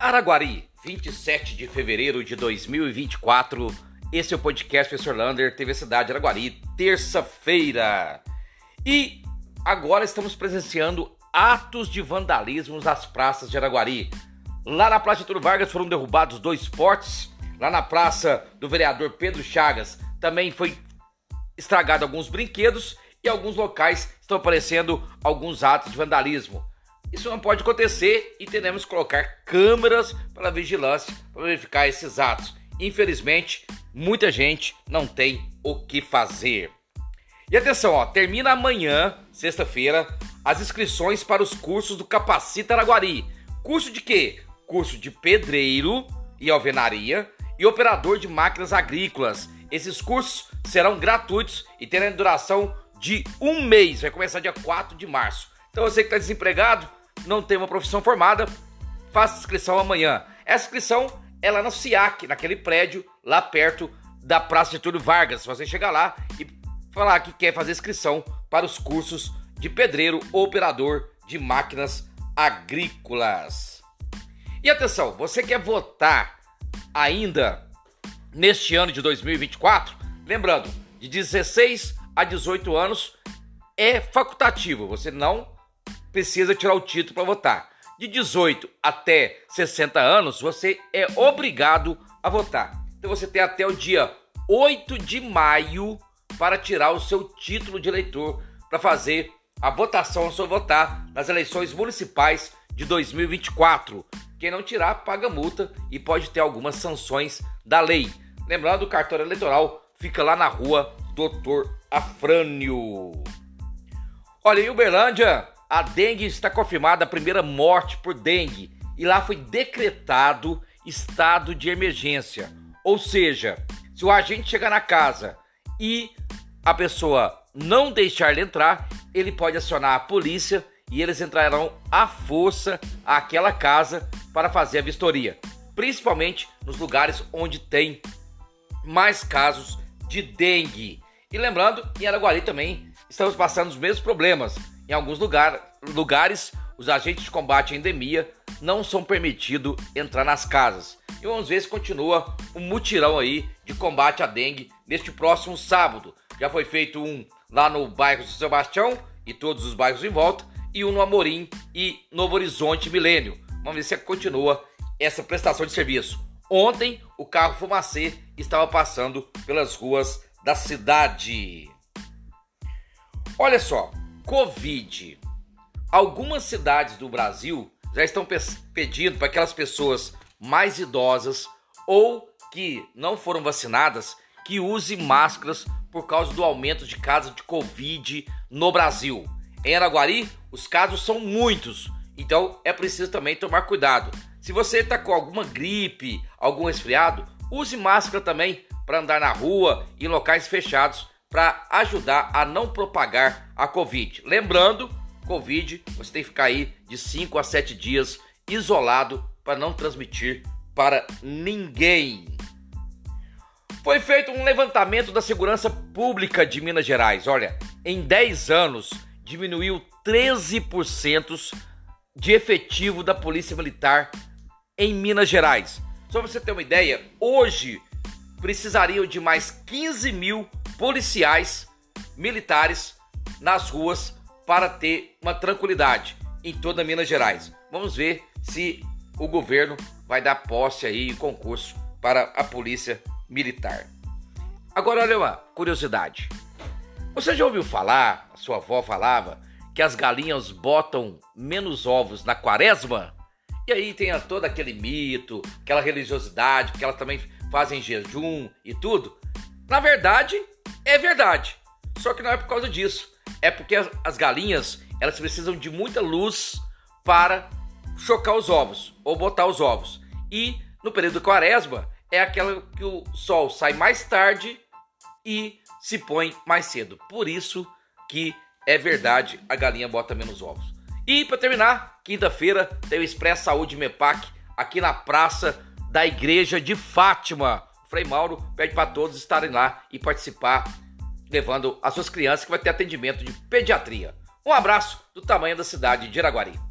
Araguari, 27 de fevereiro de 2024. Esse é o podcast Professor Lander, TV Cidade Araguari, terça-feira. E agora estamos presenciando atos de vandalismo nas praças de Araguari. Lá na Praça Getúlio Vargas foram derrubados dois portes. Lá na Praça do Vereador Pedro Chagas também foi estragado alguns brinquedos e alguns locais estão aparecendo alguns atos de vandalismo. Isso não pode acontecer e teremos que colocar câmeras para vigilância para verificar esses atos. Infelizmente, muita gente não tem o que fazer. E atenção, ó, termina amanhã, sexta-feira, as inscrições para os cursos do Capacita Araguari. Curso de quê? Curso de pedreiro e alvenaria e operador de máquinas agrícolas. Esses cursos serão gratuitos e terão duração de um mês. Vai começar dia 4 de março. Então você que está desempregado, não tem uma profissão formada, faça inscrição amanhã. Essa inscrição é lá no SIAC, naquele prédio lá perto da Praça Getúlio Vargas. Você chegar lá e falar que quer fazer inscrição para os cursos de pedreiro ou operador de máquinas agrícolas. E atenção, você quer votar ainda neste ano de 2024? Lembrando, de 16 a 18 anos é facultativo, você não precisa tirar o título para votar. De 18 até 60 anos, você é obrigado a votar. Então você tem até o dia 8 de maio para tirar o seu título de eleitor para fazer a votação só votar nas eleições municipais de 2024. Quem não tirar paga multa e pode ter algumas sanções da lei. Lembrando, o cartório eleitoral fica lá na rua Doutor Afrânio. Olha, em Uberlândia, a dengue está confirmada a primeira morte por dengue e lá foi decretado estado de emergência. Ou seja, se o agente chegar na casa e a pessoa não deixar ele entrar, ele pode acionar a polícia e eles entrarão à força àquela casa para fazer a vistoria, principalmente nos lugares onde tem mais casos de dengue. E lembrando, em Araguari também estamos passando os mesmos problemas. Em alguns lugar, lugares, os agentes de combate à endemia não são permitidos entrar nas casas. E vamos ver se continua um mutirão aí de combate à dengue neste próximo sábado. Já foi feito um lá no bairro São Sebastião e todos os bairros em volta, e um no Amorim e Novo Horizonte Milênio. Vamos ver se continua essa prestação de serviço. Ontem, o carro Fumacê estava passando pelas ruas da cidade. Olha só, Covid. Algumas cidades do Brasil já estão pedindo para aquelas pessoas mais idosas ou que não foram vacinadas que use máscaras por causa do aumento de casos de Covid no Brasil. Em Araguari, os casos são muitos, então é preciso também tomar cuidado. Se você está com alguma gripe, algum resfriado, use máscara também para andar na rua e em locais fechados para ajudar a não propagar a Covid. Lembrando, Covid, você tem que ficar aí de 5 a 7 dias isolado para não transmitir para ninguém. Foi feito um levantamento da segurança pública de Minas Gerais. Olha, em 10 anos diminuiu 13% de efetivo da Polícia Militar em Minas Gerais. Só para você ter uma ideia, hoje precisariam de mais 15 mil policiais militares nas ruas para ter uma tranquilidade em toda Minas Gerais. Vamos ver se o governo vai dar posse aí concurso para a polícia militar. Agora olha uma curiosidade. Você já ouviu falar, a sua avó falava, que as galinhas botam menos ovos na quaresma? E aí tem todo aquele mito, aquela religiosidade, porque elas também fazem jejum e tudo. Na verdade, é verdade. Só que não é por causa disso. É porque as galinhas, elas precisam de muita luz para chocar os ovos ou botar os ovos. E no período de quaresma é aquela que o sol sai mais tarde e se põe mais cedo. Por isso que é verdade, a galinha bota menos ovos. E para terminar, quinta-feira tem o Express Saúde MEPAC aqui na Praça da Igreja de Fátima. Frei Mauro pede para todos estarem lá e participar, levando as suas crianças que vai ter atendimento de pediatria. Um abraço do tamanho da cidade de Iraguari.